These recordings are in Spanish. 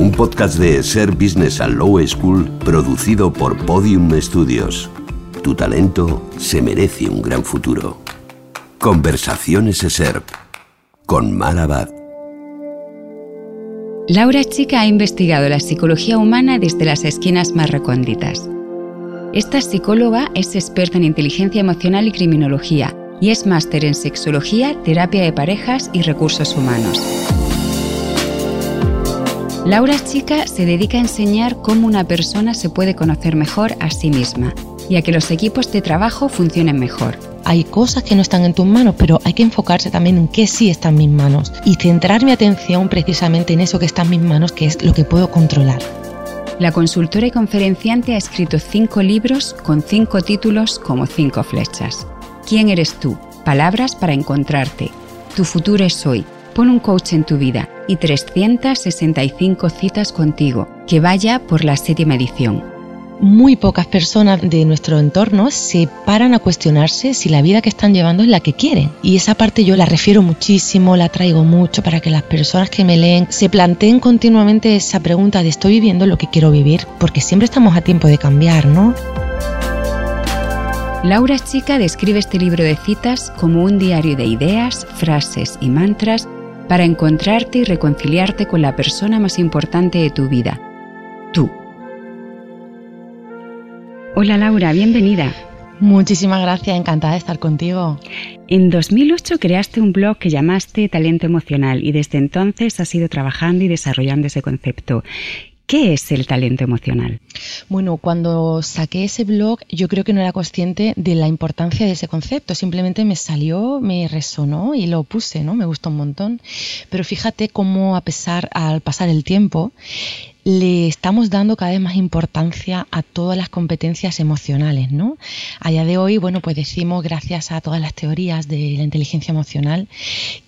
Un podcast de ESER Business and Law School producido por Podium Studios. Tu talento se merece un gran futuro. Conversaciones ESER con Marabad. Laura Chica ha investigado la psicología humana desde las esquinas más recónditas. Esta psicóloga es experta en inteligencia emocional y criminología y es máster en sexología, terapia de parejas y recursos humanos. Laura Chica se dedica a enseñar cómo una persona se puede conocer mejor a sí misma y a que los equipos de trabajo funcionen mejor. Hay cosas que no están en tus manos, pero hay que enfocarse también en qué sí está en mis manos y centrar mi atención precisamente en eso que está en mis manos, que es lo que puedo controlar. La consultora y conferenciante ha escrito cinco libros con cinco títulos como cinco flechas. ¿Quién eres tú? Palabras para encontrarte. Tu futuro es hoy. Pon un coach en tu vida y 365 citas contigo, que vaya por la séptima edición. Muy pocas personas de nuestro entorno se paran a cuestionarse si la vida que están llevando es la que quieren. Y esa parte yo la refiero muchísimo, la traigo mucho para que las personas que me leen se planteen continuamente esa pregunta de ¿estoy viviendo lo que quiero vivir? Porque siempre estamos a tiempo de cambiar, ¿no? Laura Chica describe este libro de citas como un diario de ideas, frases y mantras para encontrarte y reconciliarte con la persona más importante de tu vida, tú. Hola Laura, bienvenida. Muchísimas gracias, encantada de estar contigo. En 2008 creaste un blog que llamaste Talento Emocional y desde entonces has ido trabajando y desarrollando ese concepto. ¿Qué es el talento emocional? Bueno, cuando saqué ese blog yo creo que no era consciente de la importancia de ese concepto, simplemente me salió, me resonó y lo puse, ¿no? Me gustó un montón. Pero fíjate cómo a pesar al pasar el tiempo le estamos dando cada vez más importancia a todas las competencias emocionales, ¿no? A día de hoy, bueno, pues decimos, gracias a todas las teorías de la inteligencia emocional,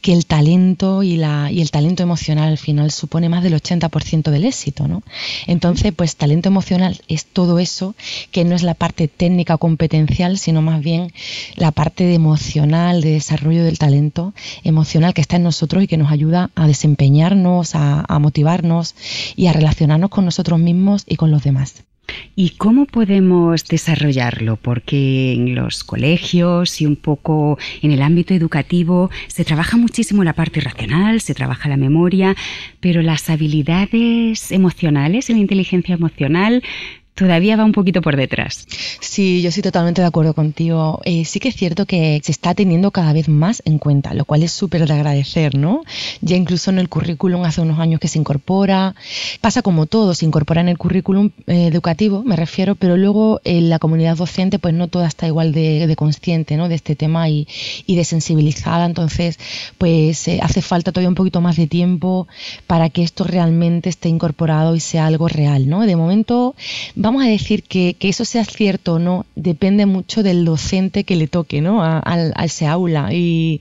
que el talento y, la, y el talento emocional al final supone más del 80% del éxito, ¿no? Entonces, pues talento emocional es todo eso que no es la parte técnica o competencial, sino más bien la parte de emocional, de desarrollo del talento emocional que está en nosotros y que nos ayuda a desempeñarnos, a, a motivarnos y a relacionarnos con nosotros mismos y con los demás. ¿Y cómo podemos desarrollarlo? Porque en los colegios y un poco en el ámbito educativo se trabaja muchísimo la parte racional, se trabaja la memoria, pero las habilidades emocionales, la inteligencia emocional, todavía va un poquito por detrás. Sí, yo estoy totalmente de acuerdo contigo. Eh, sí que es cierto que se está teniendo cada vez más en cuenta, lo cual es súper de agradecer, ¿no? Ya incluso en el currículum hace unos años que se incorpora, pasa como todo, se incorpora en el currículum eh, educativo, me refiero, pero luego en la comunidad docente pues no toda está igual de, consciente, ¿no? De este tema y, de sensibilizada, entonces pues eh, hace falta todavía un poquito más de tiempo para que esto realmente esté incorporado y sea algo real, ¿no? De momento vamos a decir que, eso sea cierto o no, depende mucho del docente que le toque ¿no? a, ese aula. Y,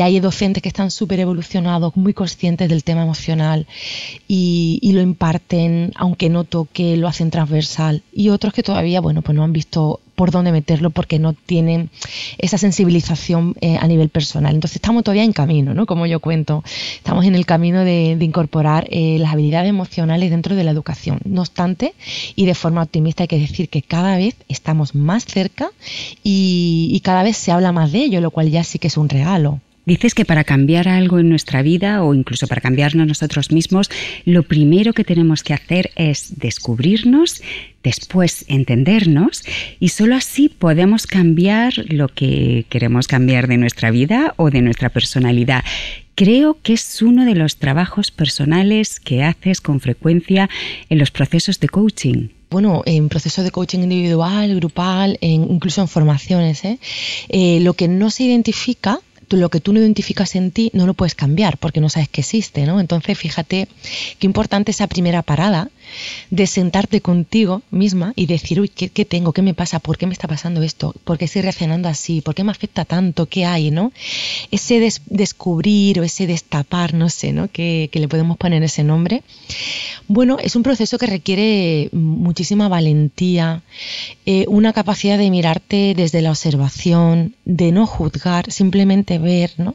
hay docentes que están súper evolucionados, muy conscientes del tema emocional y, lo imparten, aunque no toque, lo hacen transversal. Y otros que todavía, bueno, pues no han visto por dónde meterlo porque no tienen esa sensibilización eh, a nivel personal. Entonces estamos todavía en camino, ¿no? Como yo cuento, estamos en el camino de, incorporar eh, las habilidades emocionales dentro de la educación. No obstante, y de forma optimista hay que decir que cada vez estamos más cerca y, y cada vez se habla más de ello, lo cual ya sí que es un regalo. Dices que para cambiar algo en nuestra vida o incluso para cambiarnos nosotros mismos, lo primero que tenemos que hacer es descubrirnos, después entendernos y solo así podemos cambiar lo que queremos cambiar de nuestra vida o de nuestra personalidad. Creo que es uno de los trabajos personales que haces con frecuencia en los procesos de coaching bueno, en procesos de coaching individual, grupal, incluso en formaciones. ¿eh? Eh, lo que no se identifica lo que tú no identificas en ti no lo puedes cambiar porque no sabes que existe, ¿no? Entonces, fíjate qué importante esa primera parada de sentarte contigo misma y decir, uy, ¿qué, tengo? ¿Qué me pasa? ¿Por qué me está pasando esto? ¿Por qué estoy reaccionando así? ¿Por qué me afecta tanto? ¿Qué hay? ¿no? Ese descubrir o ese destapar, no sé, ¿no? Que, le podemos poner ese nombre. Bueno, es un proceso que requiere muchísima valentía, eh, una capacidad de mirarte desde la observación, de no juzgar, simplemente ver, ¿no?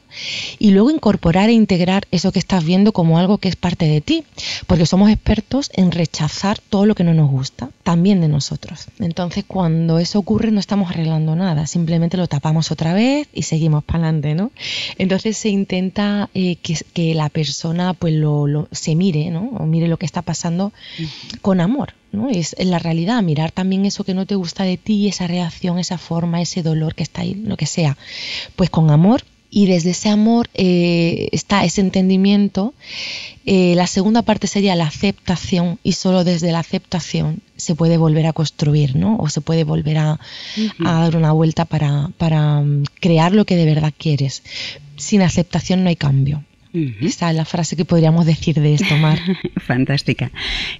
Y luego incorporar e integrar eso que estás viendo como algo que es parte de ti, porque somos expertos en rechazar todo lo que no nos gusta, también de nosotros. Entonces, cuando eso ocurre, no estamos arreglando nada, simplemente lo tapamos otra vez y seguimos para adelante, ¿no? Entonces se intenta eh, que, la persona pues lo, se mire, ¿no? O mire lo que está pasando con amor, ¿no? Es en la realidad, mirar también eso que no te gusta de ti, esa reacción, esa forma, ese dolor que está ahí, lo que sea, pues con amor y desde ese amor eh, está ese entendimiento. Eh, la segunda parte sería la aceptación y solo desde la aceptación se puede volver a construir, ¿no? O se puede volver a, dar una vuelta para, para mm, crear lo que de verdad quieres. Sin aceptación no hay cambio. Esa es la frase que podríamos decir de esto, Mar. Fantástica.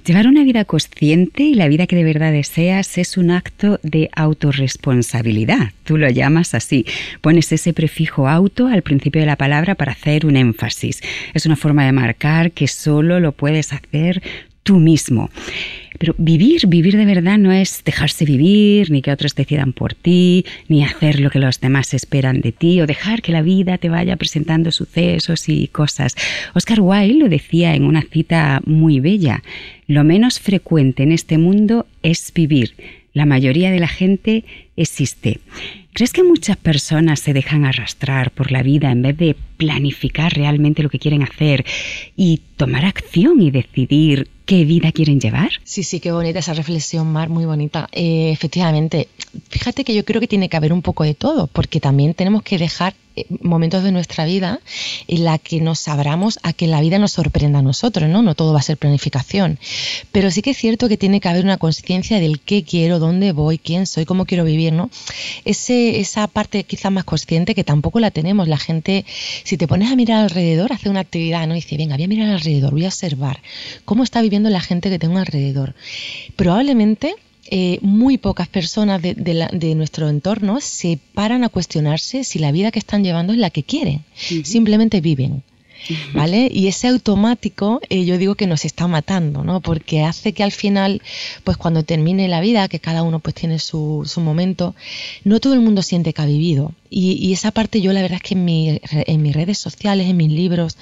Llevar una vida consciente y la vida que de verdad deseas es un acto de autorresponsabilidad. Tú lo llamas así. Pones ese prefijo auto al principio de la palabra para hacer un énfasis. Es una forma de marcar que solo lo puedes hacer tú mismo. Pero vivir, vivir de verdad no es dejarse vivir, ni que otros decidan por ti, ni hacer lo que los demás esperan de ti, o dejar que la vida te vaya presentando sucesos y cosas. Oscar Wilde lo decía en una cita muy bella, lo menos frecuente en este mundo es vivir. La mayoría de la gente existe. ¿Crees que muchas personas se dejan arrastrar por la vida en vez de planificar realmente lo que quieren hacer y tomar acción y decidir qué vida quieren llevar? Sí, sí, qué bonita esa reflexión, Mar, muy bonita. Eh, efectivamente, fíjate que yo creo que tiene que haber un poco de todo, porque también tenemos que dejar eh, momentos de nuestra vida en la que nos abramos a que la vida nos sorprenda a nosotros, ¿no? No todo va a ser planificación. Pero sí que es cierto que tiene que haber una conciencia del qué quiero, dónde voy, quién soy, cómo quiero vivir, ¿no? Ese, esa parte quizá más consciente que tampoco la tenemos. La gente, si te pones a mirar alrededor, hace una actividad, ¿no? dice, venga, voy a mirar alrededor, voy a observar cómo está viviendo la gente que tengo alrededor. Probablemente eh, muy pocas personas de, nuestro entorno se paran a cuestionarse si la vida que están llevando es la que quieren. Simplemente viven. ¿Vale? Y ese automático eh, yo digo que nos está matando, ¿no? Porque hace que al final, pues cuando termine la vida, que cada uno pues tiene su, su momento, no todo el mundo siente que ha vivido. Y, esa parte yo la verdad es que en, en mis redes sociales, en mis libros,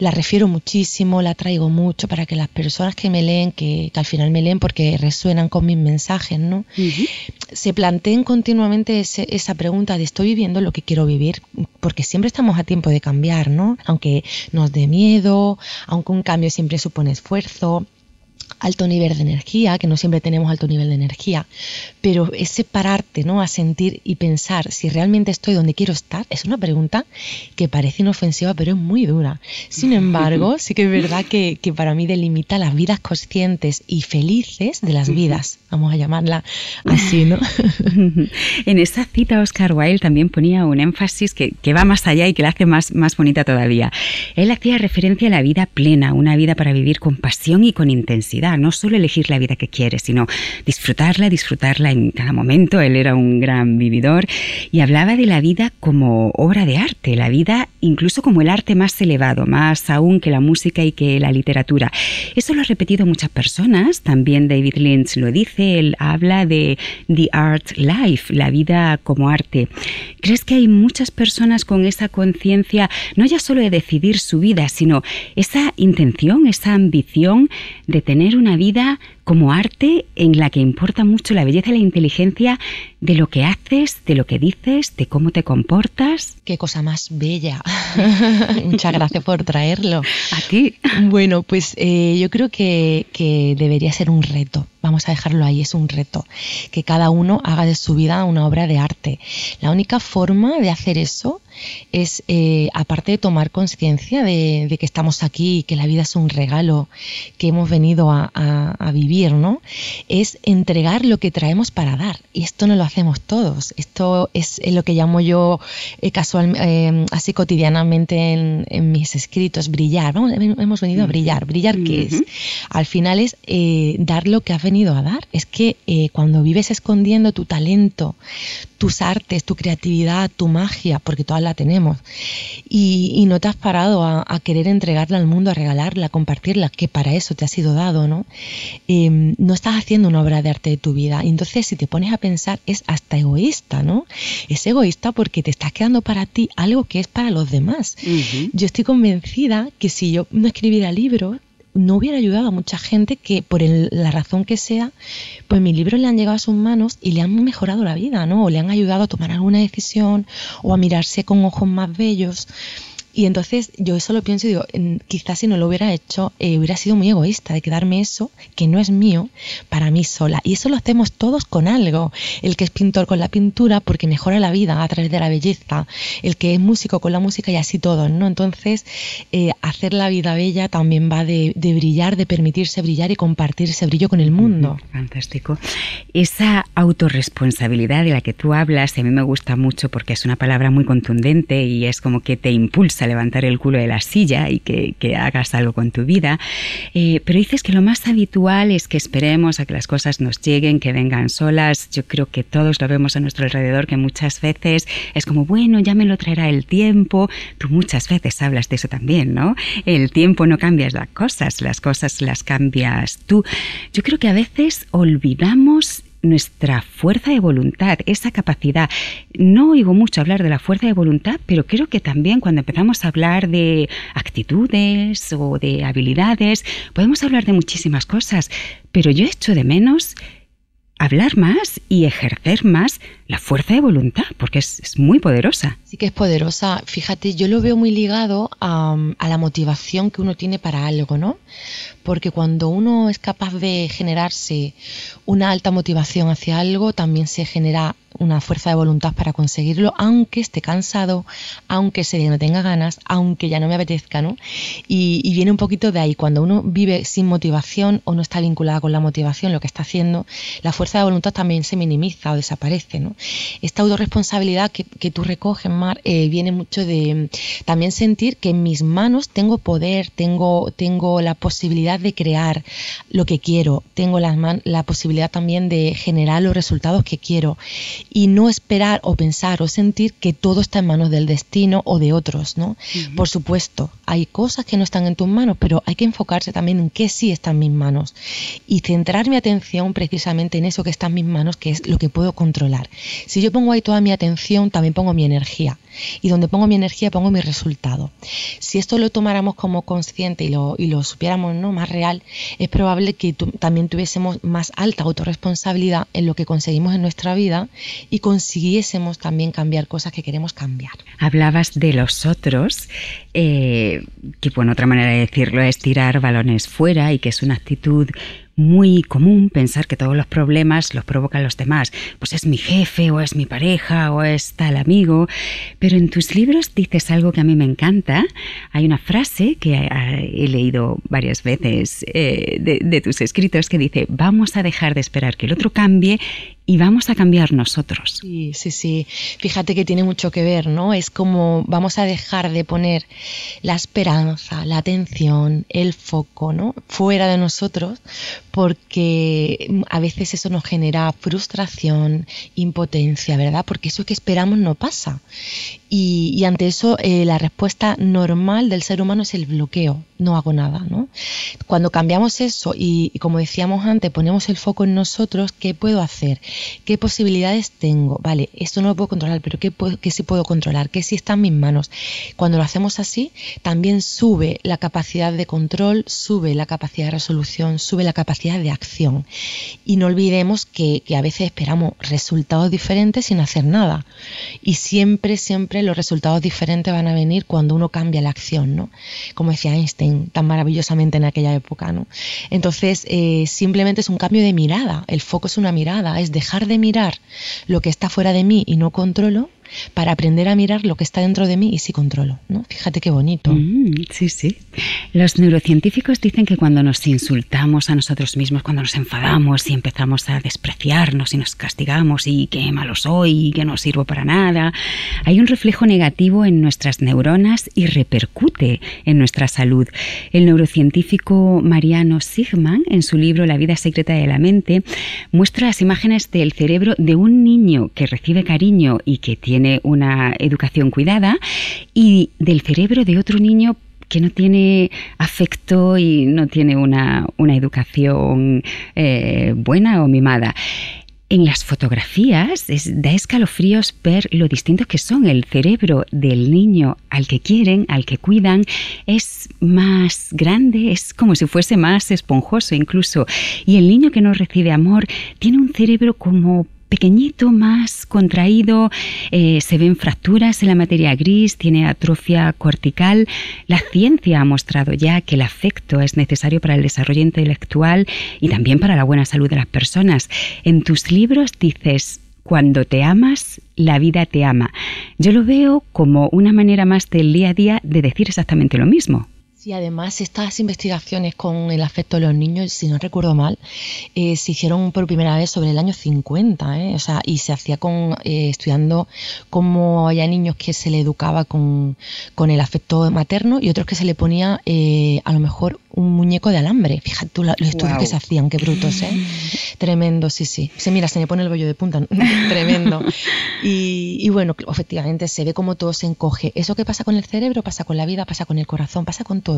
la refiero muchísimo, la traigo mucho para que las personas que me leen, que, al final me leen porque resuenan con mis mensajes, ¿no? Se planteen continuamente esa pregunta de estoy viviendo lo que quiero vivir, porque siempre estamos a tiempo de cambiar, ¿no? Aunque nos dé miedo, aunque un cambio siempre supone esfuerzo, alto nivel de energía, que no siempre tenemos alto nivel de energía, pero ese pararte, ¿no? A sentir y pensar si realmente estoy donde quiero estar, es una pregunta que parece inofensiva, pero es muy dura. Sin embargo, sí que es verdad que, que para mí delimita las vidas conscientes y felices de las vidas, vamos a llamarla así, ¿no? en esa cita Oscar Wilde también ponía un énfasis que, que va más allá y que la hace más, más bonita todavía. Él hacía referencia a la vida plena, una vida para vivir con pasión y con intensidad no solo elegir la vida que quieres, sino disfrutarla, disfrutarla en cada momento. Él era un gran vividor y hablaba de la vida como obra de arte, la vida incluso como el arte más elevado, más aún que la música y que la literatura. Eso lo ha repetido muchas personas, también David Lynch lo dice, él habla de The Art Life, la vida como arte. ¿Crees que hay muchas personas con esa conciencia, no ya solo de decidir su vida, sino esa intención, esa ambición de tener una vida como arte en la que importa mucho la belleza y la inteligencia de lo que haces, de lo que dices, de cómo te comportas. Qué cosa más bella. Muchas gracias por traerlo. A ti. Bueno, pues eh, yo creo que, que debería ser un reto. Vamos a dejarlo ahí, es un reto. Que cada uno haga de su vida una obra de arte. La única forma de hacer eso es, eh, aparte de tomar conciencia de, que estamos aquí, que la vida es un regalo, que hemos venido a, a vivir Es entregar lo que traemos para dar. Y esto no lo hacemos todos. Esto es lo que llamo yo eh, casual, eh, así cotidianamente en, mis escritos, brillar. Vamos, hemos venido a brillar. ¿Brillar qué es? Al final es eh, dar lo que has venido a dar. Es que cuando vives escondiendo tu talento, tus artes, tu creatividad, tu magia, porque todas la tenemos, y, no te has parado a, querer entregarla al mundo, a regalarla, a compartirla, que para eso te ha sido dado, ¿no? Em, no estás haciendo una obra de arte de tu vida. Entonces, si te pones a pensar, es hasta egoísta, ¿no? Es egoísta porque te estás quedando para ti algo que es para los demás. Yo estoy convencida que si yo no escribiera libros, no hubiera ayudado a mucha gente que por la razón que sea, pues mis libros le han llegado a sus manos y le han mejorado la vida, ¿no? O le han ayudado a tomar alguna decisión o a mirarse con ojos más bellos. Y entonces yo eso lo pienso y digo, quizás si no lo hubiera hecho, eh, hubiera sido muy egoísta de quedarme eso, que no es mío, para mí sola. Y eso lo hacemos todos con algo. El que es pintor con la pintura, porque mejora la vida a través de la belleza. El que es músico con la música y así todos, ¿no? Entonces, eh, hacer la vida bella también va de, brillar, de permitirse brillar y compartir ese brillo con el mundo. Fantástico. Esa autorresponsabilidad de la que tú hablas, a mí me gusta mucho porque es una palabra muy contundente y es como que te impulsa a levantar el culo de la silla y que, hagas algo con tu vida. Eh, pero dices que lo más habitual es que esperemos a que las cosas nos lleguen, que vengan solas. Yo creo que todos lo vemos a nuestro alrededor, que muchas veces es como, bueno, ya me lo traerá el tiempo. Tú muchas veces hablas de eso también, ¿no? El tiempo no cambias las cosas, las cosas las cambias tú. Yo creo que a veces olvidamos nuestra fuerza de voluntad, esa capacidad. No oigo mucho hablar de la fuerza de voluntad, pero creo que también cuando empezamos a hablar de actitudes o de habilidades, podemos hablar de muchísimas cosas, pero yo echo de menos hablar más y ejercer más la fuerza de voluntad, porque es, muy poderosa. Sí que es poderosa. Fíjate, yo lo veo muy ligado a, a, la motivación que uno tiene para algo, ¿no? Porque cuando uno es capaz de generarse una alta motivación hacia algo, también se genera una fuerza de voluntad para conseguirlo, aunque esté cansado, aunque ese día no tenga ganas, aunque ya no me apetezca, ¿no? Y, viene un poquito de ahí, cuando uno vive sin motivación o no está vinculada con la motivación, lo que está haciendo, la fuerza de voluntad también se minimiza o desaparece, ¿no? Esta autorresponsabilidad que, que tú recoges, Mar, eh, viene mucho de también sentir que en mis manos tengo poder, tengo, tengo la posibilidad de crear lo que quiero, tengo la, la posibilidad también de generar los resultados que quiero y no esperar o pensar o sentir que todo está en manos del destino o de otros, ¿no? Por supuesto, hay cosas que no están en tus manos, pero hay que enfocarse también en qué sí está en mis manos y centrar mi atención precisamente en eso que está en mis manos, que es lo que puedo controlar. Si yo pongo ahí toda mi atención, también pongo mi energía y donde pongo mi energía pongo mi resultado. Si esto lo tomáramos como consciente y lo, y lo supiéramos ¿no? más real, es probable que también tuviésemos más alta autorresponsabilidad en lo que conseguimos en nuestra vida y consiguiésemos también cambiar cosas que queremos cambiar. Hablabas de los otros, eh, que bueno, otra manera de decirlo es tirar balones fuera y que es una actitud muy común pensar que todos los problemas los provocan los demás. Pues es mi jefe o es mi pareja o es tal amigo. Pero en tus libros dices algo que a mí me encanta. Hay una frase que he leído varias veces eh, de, de tus escritos que dice, vamos a dejar de esperar que el otro cambie y vamos a cambiar nosotros. Sí, sí, sí. Fíjate que tiene mucho que ver, ¿no? Es como vamos a dejar de poner la esperanza, la atención, el foco, ¿no? Fuera de nosotros, porque a veces eso nos genera frustración, impotencia, ¿verdad? Porque eso que esperamos no pasa. Y, ante eso, eh, la respuesta normal del ser humano es el bloqueo, no hago nada, ¿no? Cuando cambiamos eso y, como decíamos antes, ponemos el foco en nosotros, ¿qué puedo hacer? ¿Qué posibilidades tengo? Vale, esto no lo puedo controlar, pero ¿qué, qué sí puedo controlar? ¿Qué sí está en mis manos? Cuando lo hacemos así, también sube la capacidad de control, sube la capacidad de resolución, sube la capacidad de acción. Y no olvidemos que a veces esperamos resultados diferentes sin hacer nada. Y siempre, siempre los resultados diferentes van a venir cuando uno cambia la acción, ¿no? Como decía Einstein tan maravillosamente en aquella época, ¿no? Entonces, eh, simplemente es un cambio de mirada. El foco es una mirada, es de dejar de mirar lo que está fuera de mí y no controlo para aprender a mirar lo que está dentro de mí y si controlo. ¿no? Fíjate qué bonito. Mm, sí, sí. Los neurocientíficos dicen que cuando nos insultamos a nosotros mismos, cuando nos enfadamos y empezamos a despreciarnos y nos castigamos y qué malo soy y que no sirvo para nada, hay un reflejo negativo en nuestras neuronas y repercute en nuestra salud. El neurocientífico Mariano Sigman, en su libro La vida secreta de la mente, muestra las imágenes del cerebro de un niño que recibe cariño y que tiene una educación cuidada y del cerebro de otro niño que no tiene afecto y no tiene una, educación eh, buena o mimada en las fotografías da escalofríos ver lo distinto que son. El cerebro del niño al que quieren, al que cuidan, es más grande, es como si fuese más esponjoso incluso. Y el niño que no recibe amor tiene un cerebro como pequeñito, más contraído, eh, se ven fracturas en la materia gris, tiene atrofia cortical. La ciencia ha mostrado ya que el afecto es necesario para el desarrollo intelectual y también para la buena salud de las personas. En tus libros dices, cuando te amas, la vida te ama. Yo lo veo como una manera más del día a día de decir exactamente lo mismo. Sí, además estas investigaciones con el afecto de los niños, si no recuerdo mal, eh, se hicieron por primera vez sobre el año 50, ¿eh? o sea, y se hacía con eh, estudiando cómo había niños que se le educaba con, con, el afecto materno y otros que se le ponía a lo mejor un muñeco de alambre. Fíjate tú los estudios que se hacían, qué brutos, ¿eh? Tremendo, sí, sí. Se mira, se me pone el bollo de punta, tremendo. Y, y, bueno, efectivamente se ve como todo se encoge. Eso que pasa con el cerebro, pasa con la vida, pasa con el corazón, pasa con todo.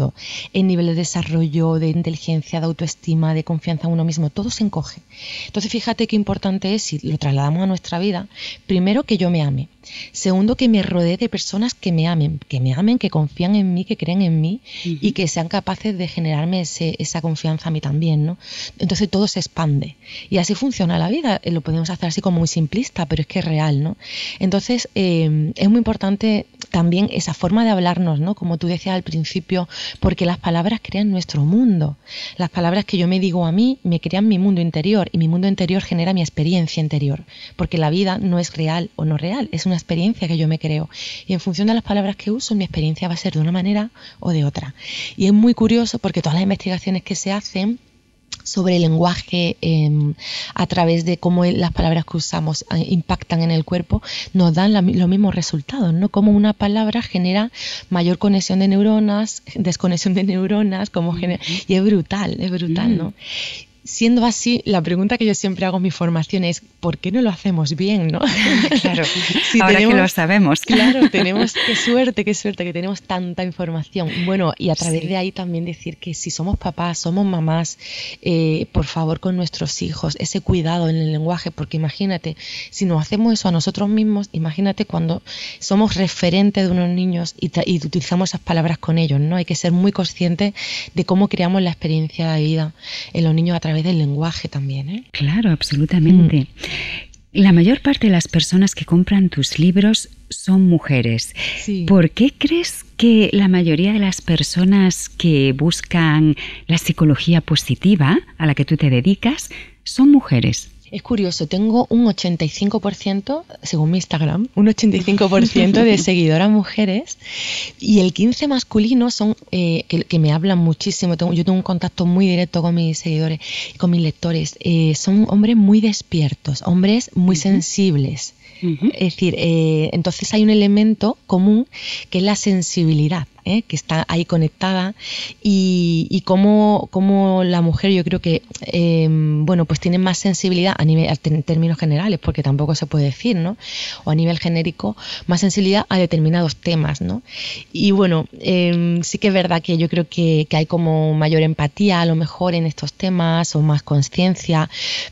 El nivel de desarrollo, de inteligencia, de autoestima, de confianza en uno mismo, todo se encoge. Entonces fíjate qué importante es, si lo trasladamos a nuestra vida, primero que yo me ame. Segundo, que me rodee de personas que me amen, que me amen, que confían en mí, que creen en mí y que sean capaces de generarme esa confianza a mí también, ¿no? Entonces todo se expande. Y así funciona la vida. Eh, lo podemos hacer así como muy simplista, pero es que es real, ¿no? Entonces eh, es muy importante también esa forma de hablarnos, ¿no? Como tú decías al principio, porque las palabras crean nuestro mundo. Las palabras que yo me digo a mí me crean mi mundo interior y mi mundo interior genera mi experiencia interior, porque la vida no es real o no real, es una experiencia que yo me creo. Y en función de las palabras que uso, mi experiencia va a ser de una manera o de otra. Y es muy curioso porque todas las investigaciones que se hacen sobre el lenguaje em, a través de cómo las palabras que usamos eh, impactan en el cuerpo, nos dan los mismos resultados, ¿no? Como una palabra genera mayor conexión de neuronas, desconexión de neuronas, como genera, y es brutal, es brutal, ¿no? Siendo así, la pregunta que yo siempre hago en mi formación es ¿por qué no lo hacemos bien? ¿no? Claro, ahora que lo sabemos. Claro, tenemos, qué suerte, qué suerte que tenemos tanta información. Bueno, y a través de ahí también decir que si somos papás, somos mamás, eh, por favor con nuestros hijos, ese cuidado en el lenguaje, porque imagínate, si no hacemos eso a nosotros mismos, imagínate cuando somos referentes de unos niños y, y utilizamos esas palabras con ellos, ¿no? Hay que ser muy conscientes de cómo creamos la experiencia de vida en los niños a través del lenguaje también. ¿eh? Claro, absolutamente. Mm. La mayor parte de las personas que compran tus libros son mujeres. ¿Por qué crees que la mayoría de las personas que buscan la psicología positiva a la que tú te dedicas son mujeres? Es curioso, tengo un 85%, según mi Instagram, un 85% de seguidoras mujeres y el 15% masculino son eh, que, me hablan muchísimo. Tengo, yo tengo un contacto muy directo con mis seguidores y con mis lectores. Eh, son hombres muy despiertos, hombres muy sensibles. Es decir, eh, entonces hay un elemento común que es la sensibilidad. ¿Eh? que está ahí conectada y, y cómo, la mujer yo creo que em, bueno pues tiene más sensibilidad a nivel en términos generales porque tampoco se puede decir no o a nivel genérico más sensibilidad a determinados temas no y bueno em, sí que es verdad que yo creo que, hay como mayor empatía a lo mejor en estos temas o más conciencia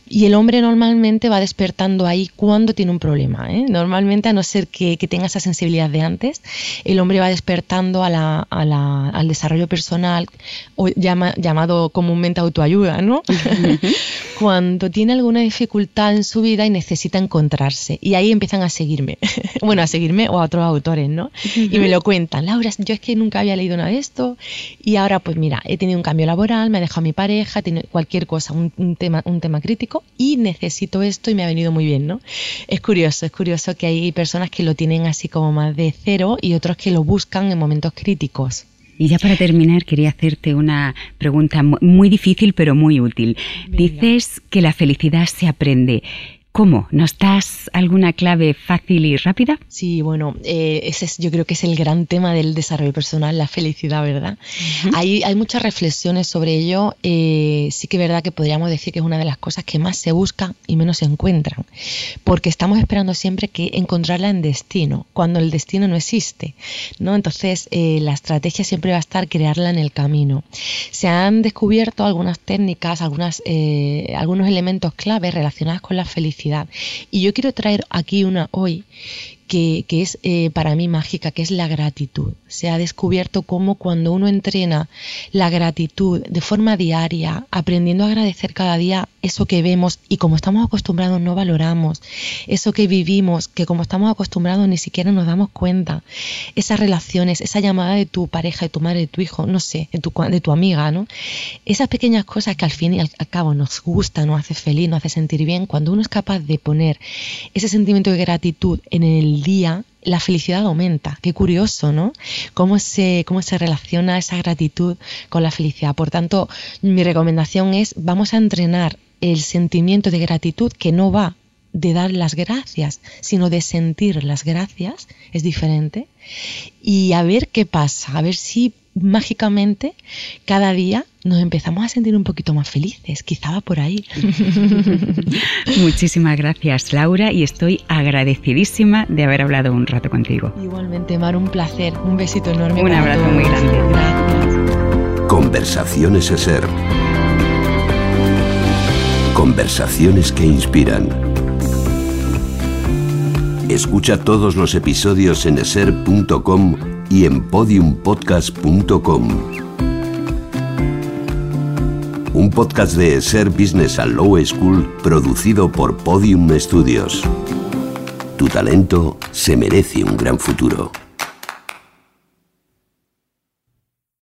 y el hombre normalmente va despertando ahí cuando tiene un problema ¿eh? normalmente a no ser que, que tenga esa sensibilidad de antes el hombre va despertando a la al desarrollo personal, o llamado comúnmente autoayuda, ¿no? Cuando tiene alguna dificultad en su vida y necesita encontrarse. Y ahí empiezan a seguirme. bueno, a seguirme o a otros autores, ¿no? Y me lo cuentan. Laura, yo es que nunca había leído nada de esto. Y ahora, pues mira, he tenido un cambio laboral, me ha dejado mi pareja, tiene cualquier cosa, un, tema, un tema crítico, y necesito esto y me ha venido muy bien, ¿no? Es curioso, es curioso que hay personas que lo tienen así como más de cero y otros que lo buscan en momentos críticos. Y ya para terminar, quería hacerte una pregunta muy difícil pero muy útil. Dices que la felicidad se aprende. ¿Cómo? ¿Nos das alguna clave fácil y rápida? Sí, bueno, eh, ese es, yo creo que es el gran tema del desarrollo personal, la felicidad, ¿verdad? hay, hay, muchas reflexiones sobre ello. Eh, sí que es verdad que podríamos decir que es una de las cosas que más se busca y menos se encuentran, porque estamos esperando siempre que encontrarla en destino, cuando el destino no existe, ¿no? Entonces, eh, la estrategia siempre va a estar crearla en el camino. Se han descubierto algunas técnicas, algunas, algunos elementos claves relacionados con la felicidad y yo quiero traer aquí una hoy que, es eh, para mí mágica, que es la gratitud. Se ha descubierto cómo cuando uno entrena la gratitud de forma diaria, aprendiendo a agradecer cada día eso que vemos y como estamos acostumbrados no valoramos, eso que vivimos, que como estamos acostumbrados ni siquiera nos damos cuenta, esas relaciones, esa llamada de tu pareja, de tu madre, de tu hijo, no sé, de tu, amiga, ¿no? Esas pequeñas cosas que al fin y al, cabo nos gustan, nos hace feliz, nos hace sentir bien, cuando uno es capaz de poner ese sentimiento de gratitud en el día, la felicidad aumenta. Qué curioso, ¿no? Cómo se, cómo se relaciona esa gratitud con la felicidad. Por tanto, mi recomendación es, vamos a entrenar el sentimiento de gratitud que no va de dar las gracias, sino de sentir las gracias, es diferente. Y a ver qué pasa, a ver si mágicamente cada día nos empezamos a sentir un poquito más felices. Quizá va por ahí. Muchísimas gracias, Laura, y estoy agradecidísima de haber hablado un rato contigo. Igualmente, Mar, un placer. Un besito enorme. Un abrazo muy grande. Gracias. Conversaciones ser Conversaciones que inspiran. Escucha todos los episodios en eser.com y en podiumpodcast.com. Un podcast de Ser Business and Low School producido por Podium Studios. Tu talento se merece un gran futuro.